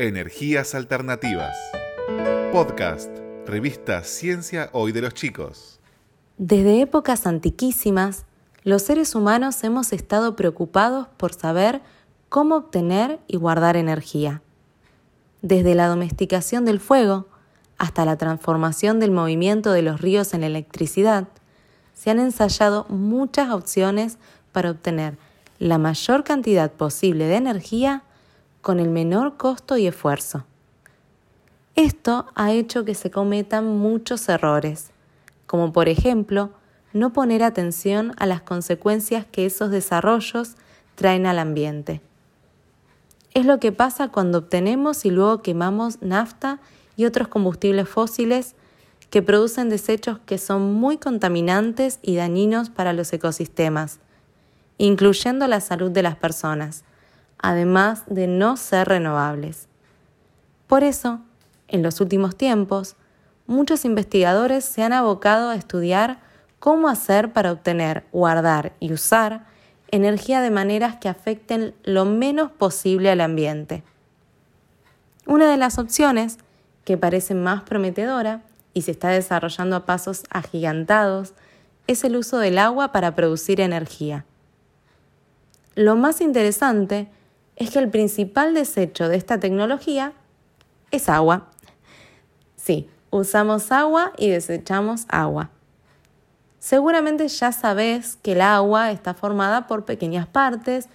Energías Alternativas. Podcast. Revista Ciencia Hoy de los Chicos. Desde épocas antiquísimas, los seres humanos hemos estado preocupados por saber cómo obtener y guardar energía. Desde la domesticación del fuego hasta la transformación del movimiento de los ríos en electricidad, se han ensayado muchas opciones para obtener la mayor cantidad posible de energía con el menor costo y esfuerzo. Esto ha hecho que se cometan muchos errores, como por ejemplo no poner atención a las consecuencias que esos desarrollos traen al ambiente. Es lo que pasa cuando obtenemos y luego quemamos nafta y otros combustibles fósiles que producen desechos que son muy contaminantes y dañinos para los ecosistemas, incluyendo la salud de las personas además de no ser renovables. Por eso, en los últimos tiempos, muchos investigadores se han abocado a estudiar cómo hacer para obtener, guardar y usar energía de maneras que afecten lo menos posible al ambiente. Una de las opciones, que parece más prometedora y se está desarrollando a pasos agigantados, es el uso del agua para producir energía. Lo más interesante es que el principal desecho de esta tecnología es agua. Sí, usamos agua y desechamos agua. Seguramente ya sabes que el agua está formada por pequeñas partes,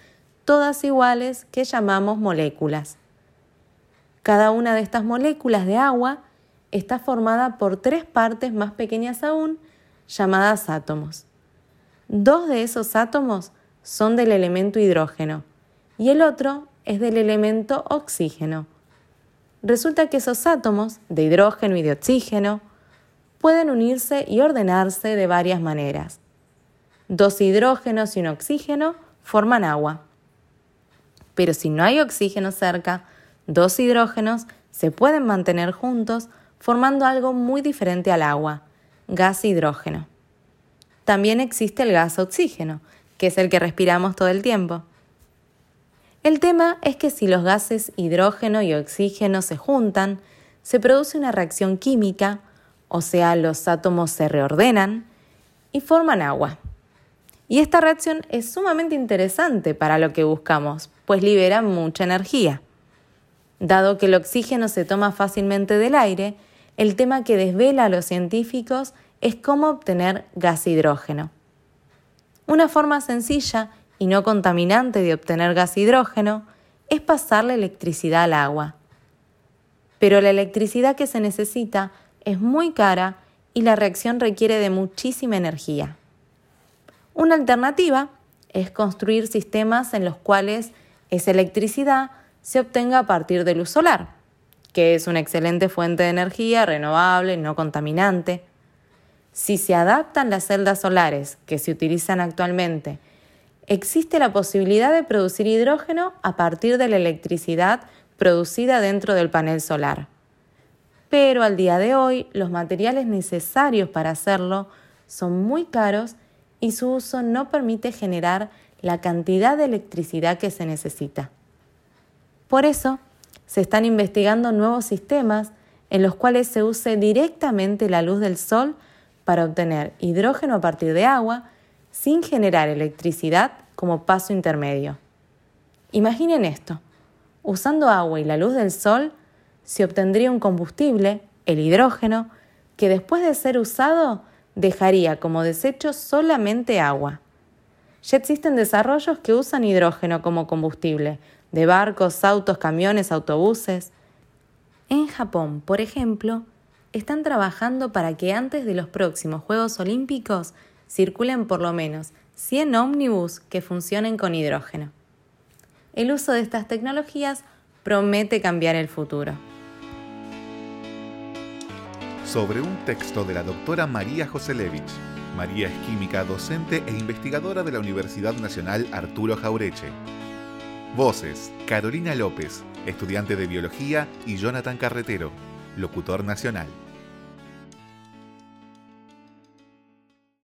todas iguales, que llamamos moléculas. Cada una de estas moléculas de agua está formada por tres partes más pequeñas aún, llamadas átomos. Dos de esos átomos son del elemento hidrógeno y el otro es del elemento oxígeno. Resulta que esos átomos de hidrógeno y de oxígeno pueden unirse y ordenarse de varias maneras. Dos hidrógenos y un oxígeno forman agua. Pero si no hay oxígeno cerca, dos hidrógenos se pueden mantener juntos formando algo muy diferente al agua, gas hidrógeno. También existe el gas oxígeno, que es el que respiramos todo el tiempo. El tema es que si los gases hidrógeno y oxígeno se juntan, se produce una reacción química, o sea, los átomos se reordenan y forman agua. Y esta reacción es sumamente interesante para lo que buscamos, pues libera mucha energía. Dado que el oxígeno se toma fácilmente del aire, el tema que desvela a los científicos es cómo obtener gas hidrógeno. Una forma sencilla y no contaminante de obtener gas hidrógeno es pasar la electricidad al agua. Pero la electricidad que se necesita es muy cara y la reacción requiere de muchísima energía. Una alternativa es construir sistemas en los cuales esa electricidad se obtenga a partir de luz solar, que es una excelente fuente de energía renovable, no contaminante. Si se adaptan las celdas solares que se utilizan actualmente existe la posibilidad de producir hidrógeno a partir de la electricidad producida dentro del panel solar. Pero al día de hoy los materiales necesarios para hacerlo son muy caros y su uso no permite generar la cantidad de electricidad que se necesita. Por eso, se están investigando nuevos sistemas en los cuales se use directamente la luz del sol para obtener hidrógeno a partir de agua sin generar electricidad como paso intermedio. Imaginen esto. Usando agua y la luz del sol, se obtendría un combustible, el hidrógeno, que después de ser usado dejaría como desecho solamente agua. Ya existen desarrollos que usan hidrógeno como combustible, de barcos, autos, camiones, autobuses. En Japón, por ejemplo, están trabajando para que antes de los próximos Juegos Olímpicos circulen por lo menos 100 ómnibus que funcionen con hidrógeno. El uso de estas tecnologías promete cambiar el futuro. Sobre un texto de la doctora María Joselevich. María es química, docente e investigadora de la Universidad Nacional Arturo Jaureche. Voces, Carolina López, estudiante de biología, y Jonathan Carretero, locutor nacional.